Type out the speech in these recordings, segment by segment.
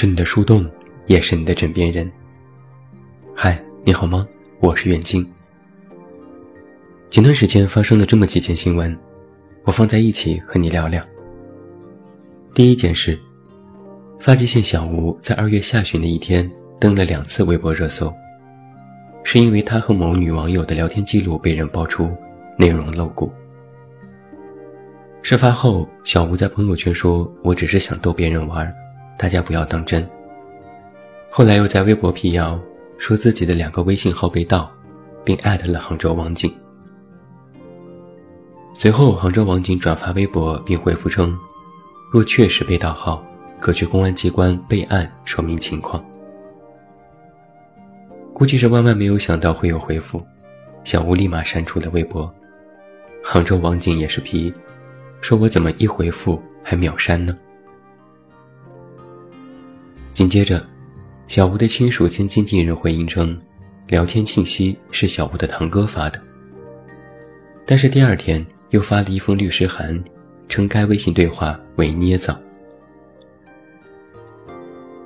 是你的树洞，也是你的枕边人。嗨，你好吗？我是远近。前段时间发生了这么几件新闻，我放在一起和你聊聊。第一件事，发际线小吴在二月下旬的一天登了两次微博热搜，是因为他和某女网友的聊天记录被人爆出，内容露骨。事发后，小吴在朋友圈说：“我只是想逗别人玩。”大家不要当真。后来又在微博辟谣，说自己的两个微信号被盗，并艾特了杭州网警。随后，杭州网警转发微博并回复称，若确实被盗号，可去公安机关备案说明情况。估计是万万没有想到会有回复，小吴立马删除了微博。杭州网警也是皮，说我怎么一回复还秒删呢？紧接着，小吴的亲属兼经纪人回应称，聊天信息是小吴的堂哥发的。但是第二天又发了一封律师函，称该微信对话为捏造。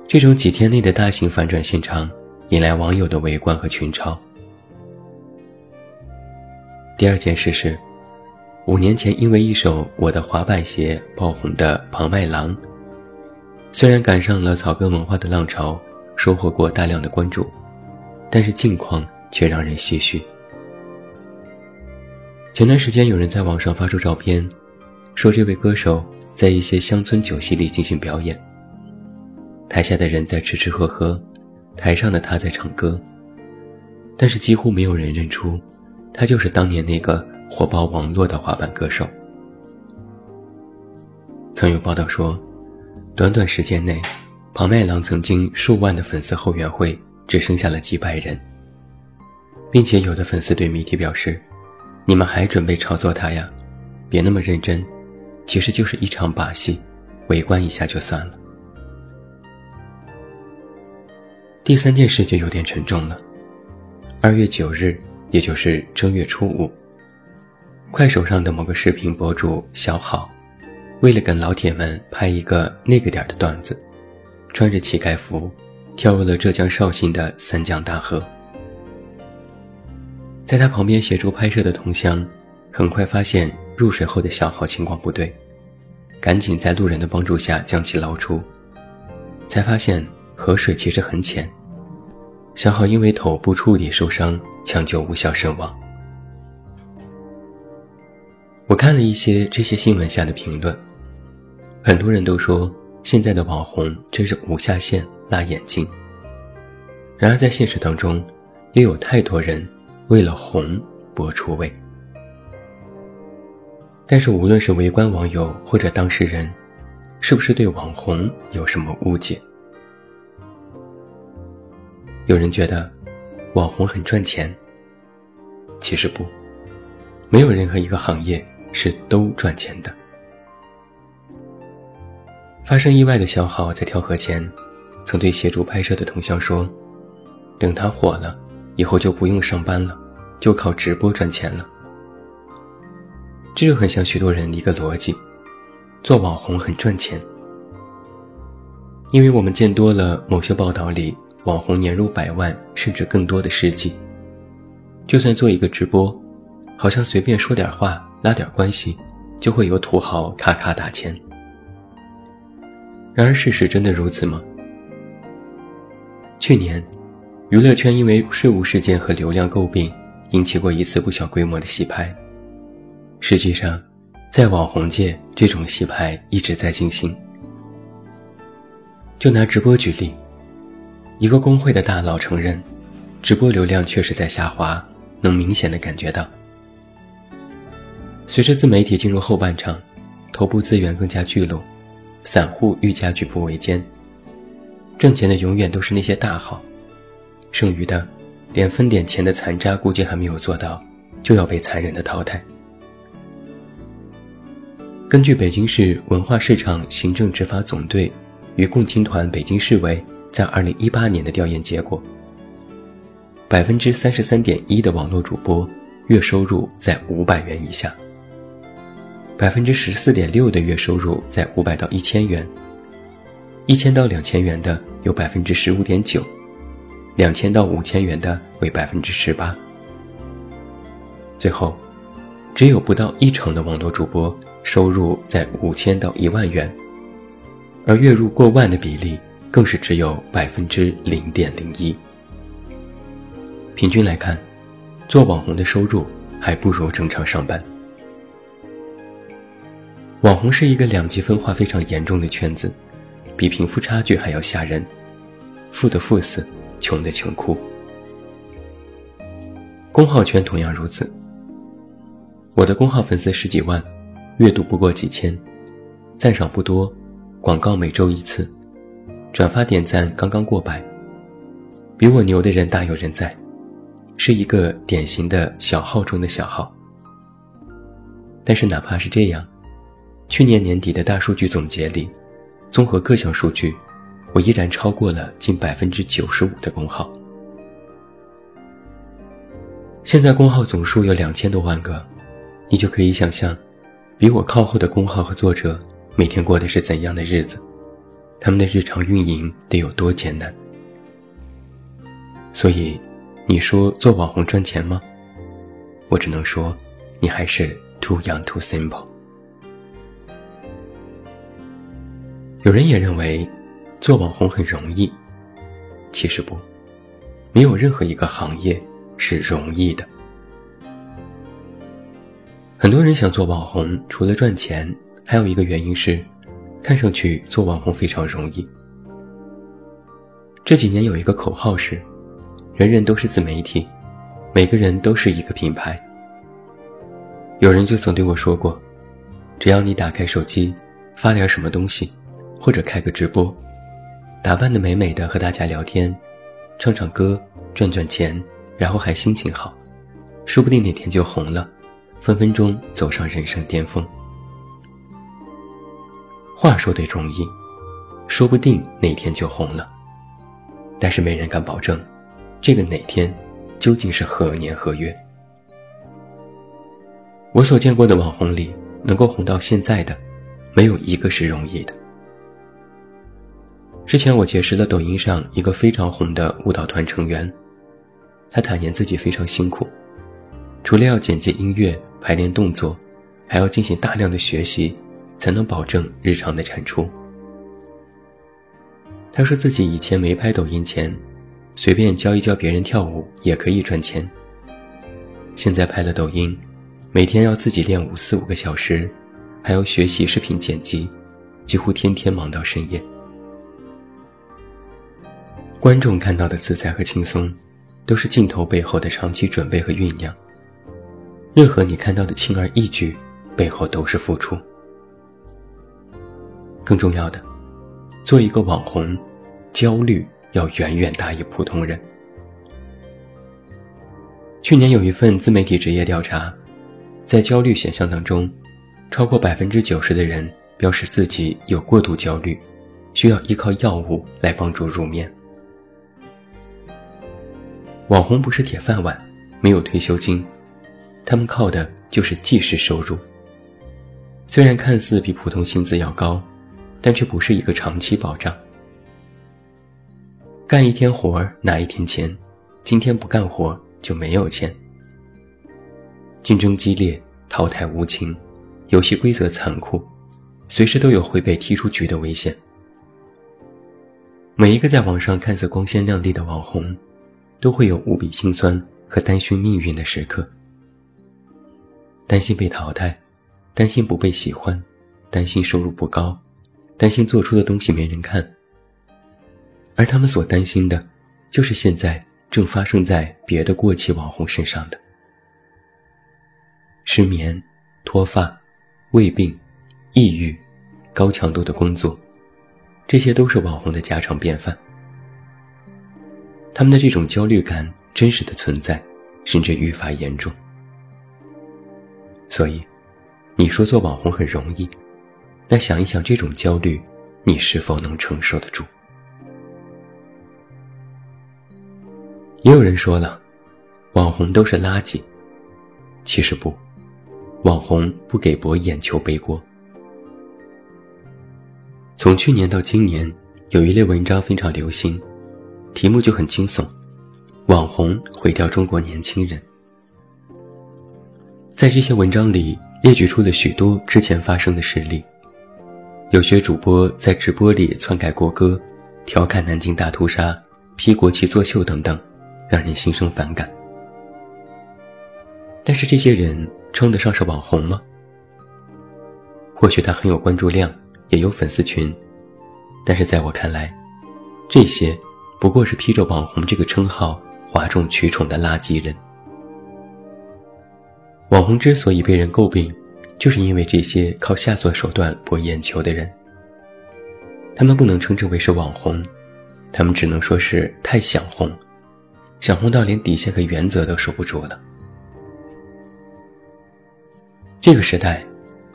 这种几天内的大型反转现场，引来网友的围观和群嘲。第二件事是，五年前因为一首《我的滑板鞋》爆红的庞麦郎。虽然赶上了草根文化的浪潮，收获过大量的关注，但是近况却让人唏嘘。前段时间，有人在网上发出照片，说这位歌手在一些乡村酒席里进行表演，台下的人在吃吃喝喝，台上的他在唱歌，但是几乎没有人认出，他就是当年那个火爆网络的滑板歌手。曾有报道说。短短时间内，庞麦郎曾经数万的粉丝后援会只剩下了几百人，并且有的粉丝对媒体表示：“你们还准备炒作他呀？别那么认真，其实就是一场把戏，围观一下就算了。”第三件事就有点沉重了。二月九日，也就是正月初五，快手上的某个视频博主小好。为了跟老铁们拍一个那个点的段子，穿着乞丐服，跳入了浙江绍兴的三江大河。在他旁边协助拍摄的同乡，很快发现入水后的小号情况不对，赶紧在路人的帮助下将其捞出，才发现河水其实很浅，小号因为头部处理受伤，抢救无效身亡。我看了一些这些新闻下的评论。很多人都说现在的网红真是无下限、辣眼睛。然而在现实当中，又有太多人为了红搏出位。但是无论是围观网友或者当事人，是不是对网红有什么误解？有人觉得网红很赚钱，其实不，没有任何一个行业是都赚钱的。发生意外的小好在跳河前，曾对协助拍摄的同乡说：“等他火了，以后就不用上班了，就靠直播赚钱了。”这就很像许多人的一个逻辑：做网红很赚钱。因为我们见多了某些报道里网红年入百万甚至更多的事迹，就算做一个直播，好像随便说点话拉点关系，就会有土豪咔咔打钱。然而，事实真的如此吗？去年，娱乐圈因为税务事件和流量诟病，引起过一次不小规模的洗牌。实际上，在网红界，这种洗牌一直在进行。就拿直播举例，一个工会的大佬承认，直播流量确实在下滑，能明显的感觉到。随着自媒体进入后半场，头部资源更加聚拢。散户愈加举步维艰，挣钱的永远都是那些大号，剩余的，连分点钱的残渣估计还没有做到，就要被残忍的淘汰。根据北京市文化市场行政执法总队与共青团北京市委在二零一八年的调研结果，百分之三十三点一的网络主播月收入在五百元以下。百分之十四点六的月收入在五百到一千元，一千到两千元的有百分之十五点九，两千到五千元的为百分之十八。最后，只有不到一成的网络主播收入在五千到一万元，而月入过万的比例更是只有百分之零点零一。平均来看，做网红的收入还不如正常上班。网红是一个两极分化非常严重的圈子，比贫富差距还要吓人，富的富死，穷的穷哭。公号圈同样如此。我的公号粉丝十几万，阅读不过几千，赞赏不多，广告每周一次，转发点赞刚刚过百，比我牛的人大有人在，是一个典型的小号中的小号。但是哪怕是这样。去年年底的大数据总结里，综合各项数据，我依然超过了近百分之九十五的工号。现在工号总数有两千多万个，你就可以想象，比我靠后的工号和作者每天过的是怎样的日子，他们的日常运营得有多艰难。所以，你说做网红赚钱吗？我只能说，你还是 too young too simple。有人也认为，做网红很容易。其实不，没有任何一个行业是容易的。很多人想做网红，除了赚钱，还有一个原因是，看上去做网红非常容易。这几年有一个口号是：人人都是自媒体，每个人都是一个品牌。有人就曾对我说过，只要你打开手机，发点什么东西。或者开个直播，打扮的美美的和大家聊天，唱唱歌赚赚钱，然后还心情好，说不定哪天就红了，分分钟走上人生巅峰。话说得容易，说不定哪天就红了，但是没人敢保证，这个哪天究竟是何年何月。我所见过的网红里，能够红到现在的，没有一个是容易的。之前我结识了抖音上一个非常红的舞蹈团成员，他坦言自己非常辛苦，除了要剪辑音乐、排练动作，还要进行大量的学习，才能保证日常的产出。他说自己以前没拍抖音前，随便教一教别人跳舞也可以赚钱。现在拍了抖音，每天要自己练舞四五个小时，还要学习视频剪辑，几乎天天忙到深夜。观众看到的自在和轻松，都是镜头背后的长期准备和酝酿。任何你看到的轻而易举，背后都是付出。更重要的，做一个网红，焦虑要远远大于普通人。去年有一份自媒体职业调查，在焦虑选项当中，超过百分之九十的人表示自己有过度焦虑，需要依靠药物来帮助入眠。网红不是铁饭碗，没有退休金，他们靠的就是即时收入。虽然看似比普通薪资要高，但却不是一个长期保障。干一天活拿一天钱，今天不干活就没有钱。竞争激烈，淘汰无情，游戏规则残酷，随时都有会被踢出局的危险。每一个在网上看似光鲜亮丽的网红。都会有无比心酸和担心命运的时刻，担心被淘汰，担心不被喜欢，担心收入不高，担心做出的东西没人看。而他们所担心的，就是现在正发生在别的过气网红身上的失眠、脱发、胃病、抑郁、高强度的工作，这些都是网红的家常便饭。他们的这种焦虑感真实的存在，甚至愈发严重。所以，你说做网红很容易，那想一想这种焦虑，你是否能承受得住？也有人说了，网红都是垃圾。其实不，网红不给博眼球背锅。从去年到今年，有一类文章非常流行，题目就很惊悚：“网红毁掉中国年轻人。”在这些文章里列举出了许多之前发生的事例，有些主播在直播里篡改国歌，调侃南京大屠杀，披国旗作秀等等，让人心生反感。但是这些人称得上是网红吗？或许他很有关注量，也有粉丝群。但是在我看来，这些不过是披着网红这个称号哗众取宠的垃圾人。网红之所以被人诟病，就是因为这些靠下作手段博眼球的人。他们不能称之为是网红，他们只能说是太想红，想红到连底线和原则都守不住了。这个时代，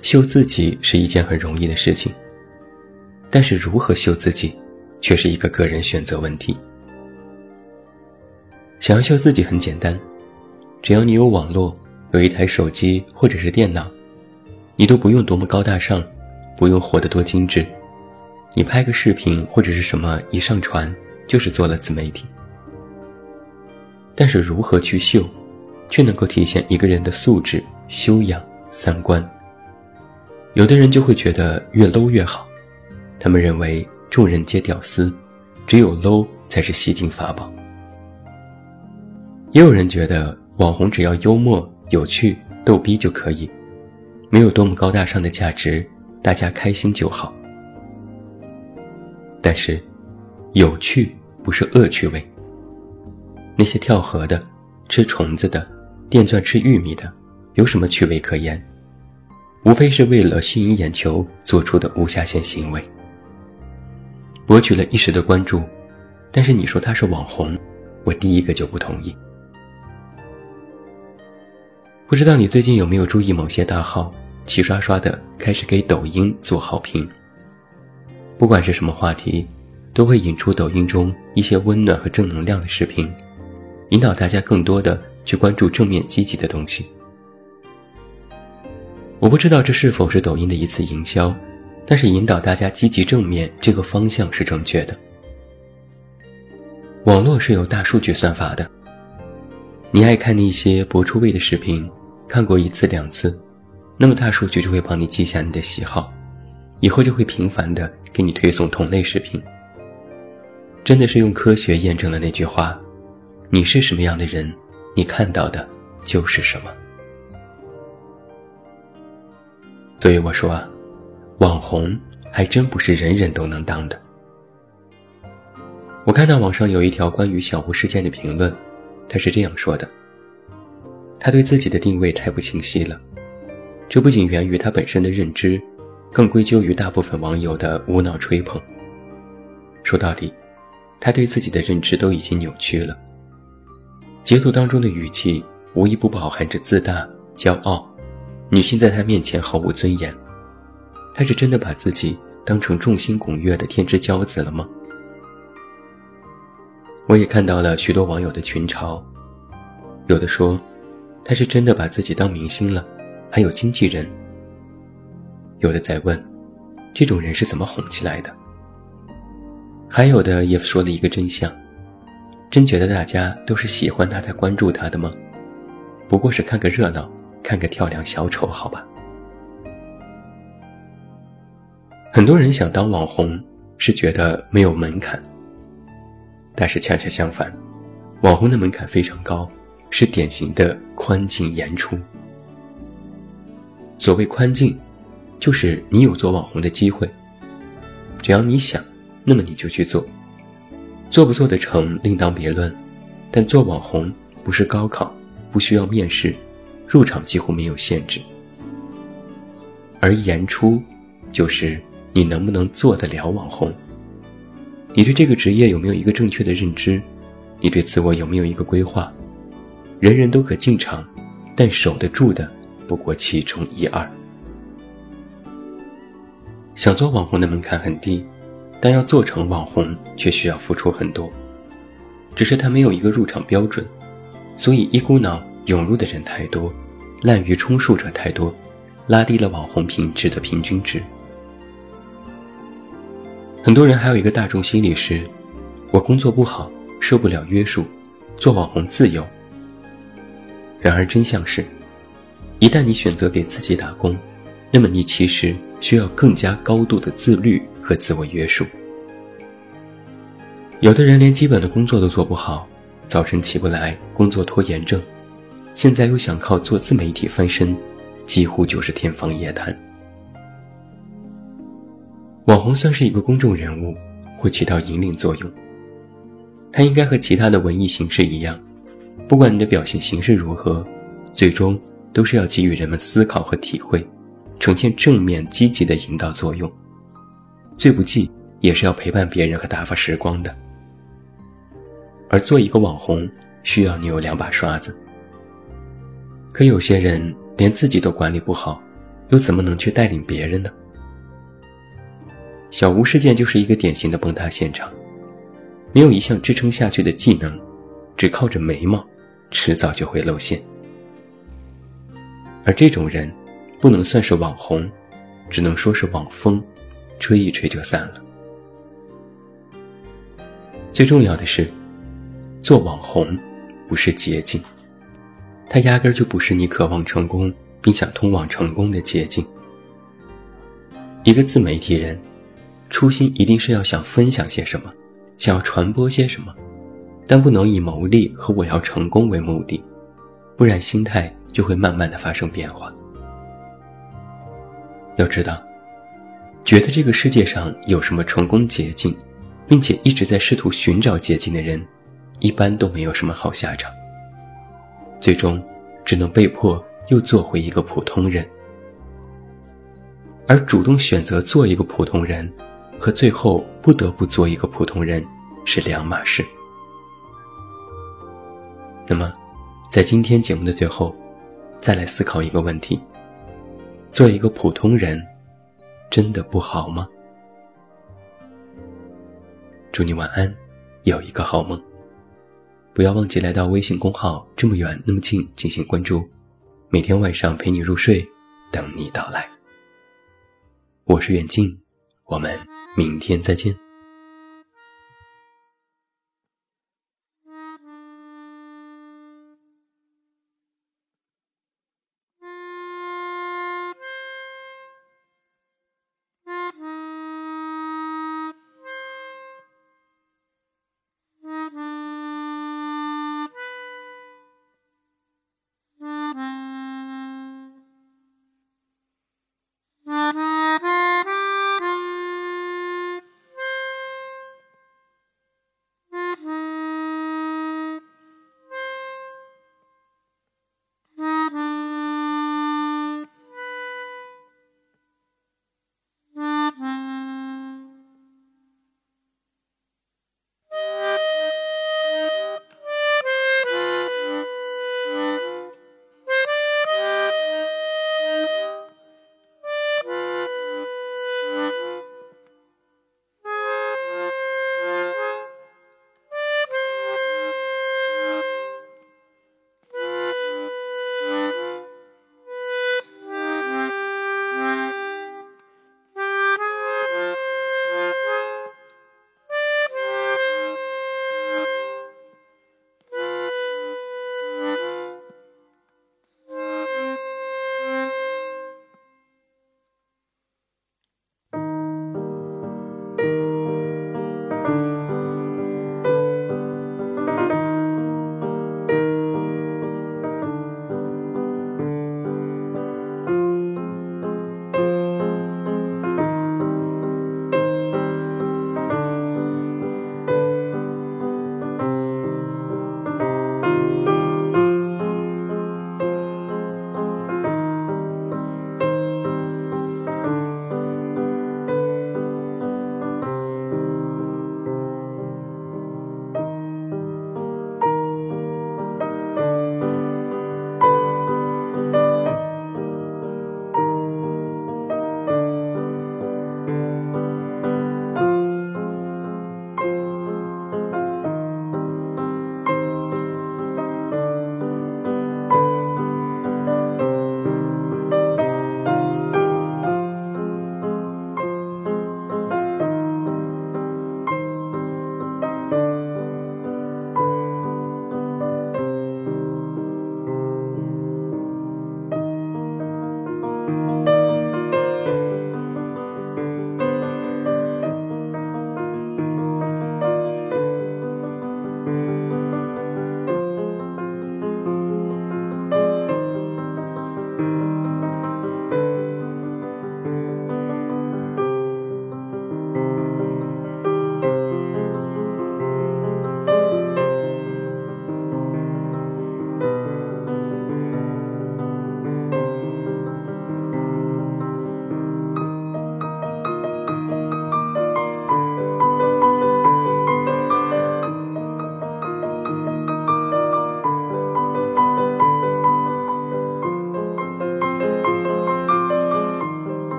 秀自己是一件很容易的事情。但是如何秀自己，却是一个个人选择问题。想要秀自己很简单，只要你有网络，有一台手机或者是电脑，你都不用多么高大上，不用活得多精致，你拍个视频或者是什么一上传，就是做了自媒体。但是如何去秀，却能够体现一个人的素质、修养、三观。有的人就会觉得越 low 越好。他们认为众人皆屌丝，只有 low 才是吸金法宝。也有人觉得网红只要幽默、有趣、逗逼就可以，没有多么高大上的价值，大家开心就好。但是，有趣不是恶趣味。那些跳河的、吃虫子的、电钻吃玉米的，有什么趣味可言？无非是为了吸引眼球做出的无下限行为。博取了一时的关注，但是你说他是网红，我第一个就不同意。不知道你最近有没有注意某些大号齐刷刷的开始给抖音做好评？不管是什么话题，都会引出抖音中一些温暖和正能量的视频，引导大家更多的去关注正面积极的东西。我不知道这是否是抖音的一次营销。但是引导大家积极正面这个方向是正确的。网络是有大数据算法的，你爱看那些博出位的视频，看过一次两次，那么大数据就会帮你记下你的喜好，以后就会频繁的给你推送同类视频。真的是用科学验证了那句话：你是什么样的人，你看到的就是什么。所以我说啊。网红还真不是人人都能当的。我看到网上有一条关于小吴事件的评论，他是这样说的：他对自己的定位太不清晰了，这不仅源于他本身的认知，更归咎于大部分网友的无脑吹捧。说到底，他对自己的认知都已经扭曲了。截图当中的语气无一不饱含着自大、骄傲，女性在他面前毫无尊严。他是真的把自己当成众星拱月的天之骄子了吗？我也看到了许多网友的群嘲，有的说他是真的把自己当明星了，还有经纪人。有的在问，这种人是怎么哄起来的？还有的也说了一个真相，真觉得大家都是喜欢他才关注他的吗？不过是看个热闹，看个跳梁小丑，好吧。很多人想当网红，是觉得没有门槛。但是恰恰相反，网红的门槛非常高，是典型的宽进严出。所谓宽进，就是你有做网红的机会，只要你想，那么你就去做，做不做得成另当别论。但做网红不是高考，不需要面试，入场几乎没有限制。而严出，就是。你能不能做得了网红？你对这个职业有没有一个正确的认知？你对自我有没有一个规划？人人都可进场，但守得住的不过其中一二。想做网红的门槛很低，但要做成网红却需要付出很多。只是他没有一个入场标准，所以一股脑涌入的人太多，滥竽充数者太多，拉低了网红品质的平均值。很多人还有一个大众心理是：我工作不好，受不了约束，做网红自由。然而真相是，一旦你选择给自己打工，那么你其实需要更加高度的自律和自我约束。有的人连基本的工作都做不好，早晨起不来，工作拖延症，现在又想靠做自媒体翻身，几乎就是天方夜谭。网红算是一个公众人物，会起到引领作用。它应该和其他的文艺形式一样，不管你的表现形式如何，最终都是要给予人们思考和体会，呈现正面积极的引导作用。最不济也是要陪伴别人和打发时光的。而做一个网红，需要你有两把刷子。可有些人连自己都管理不好，又怎么能去带领别人呢？小吴事件就是一个典型的崩塌现场，没有一项支撑下去的技能，只靠着眉毛，迟早就会露馅。而这种人，不能算是网红，只能说是网风，吹一吹就散了。最重要的是，做网红不是捷径，它压根儿就不是你渴望成功并想通往成功的捷径。一个自媒体人。初心一定是要想分享些什么，想要传播些什么，但不能以牟利和我要成功为目的，不然心态就会慢慢的发生变化。要知道，觉得这个世界上有什么成功捷径，并且一直在试图寻找捷径的人，一般都没有什么好下场，最终只能被迫又做回一个普通人，而主动选择做一个普通人。和最后不得不做一个普通人是两码事。那么，在今天节目的最后，再来思考一个问题：做一个普通人，真的不好吗？祝你晚安，有一个好梦。不要忘记来到微信公号“这么远那么近”进行关注，每天晚上陪你入睡，等你到来。我是远近，我们。明天再见。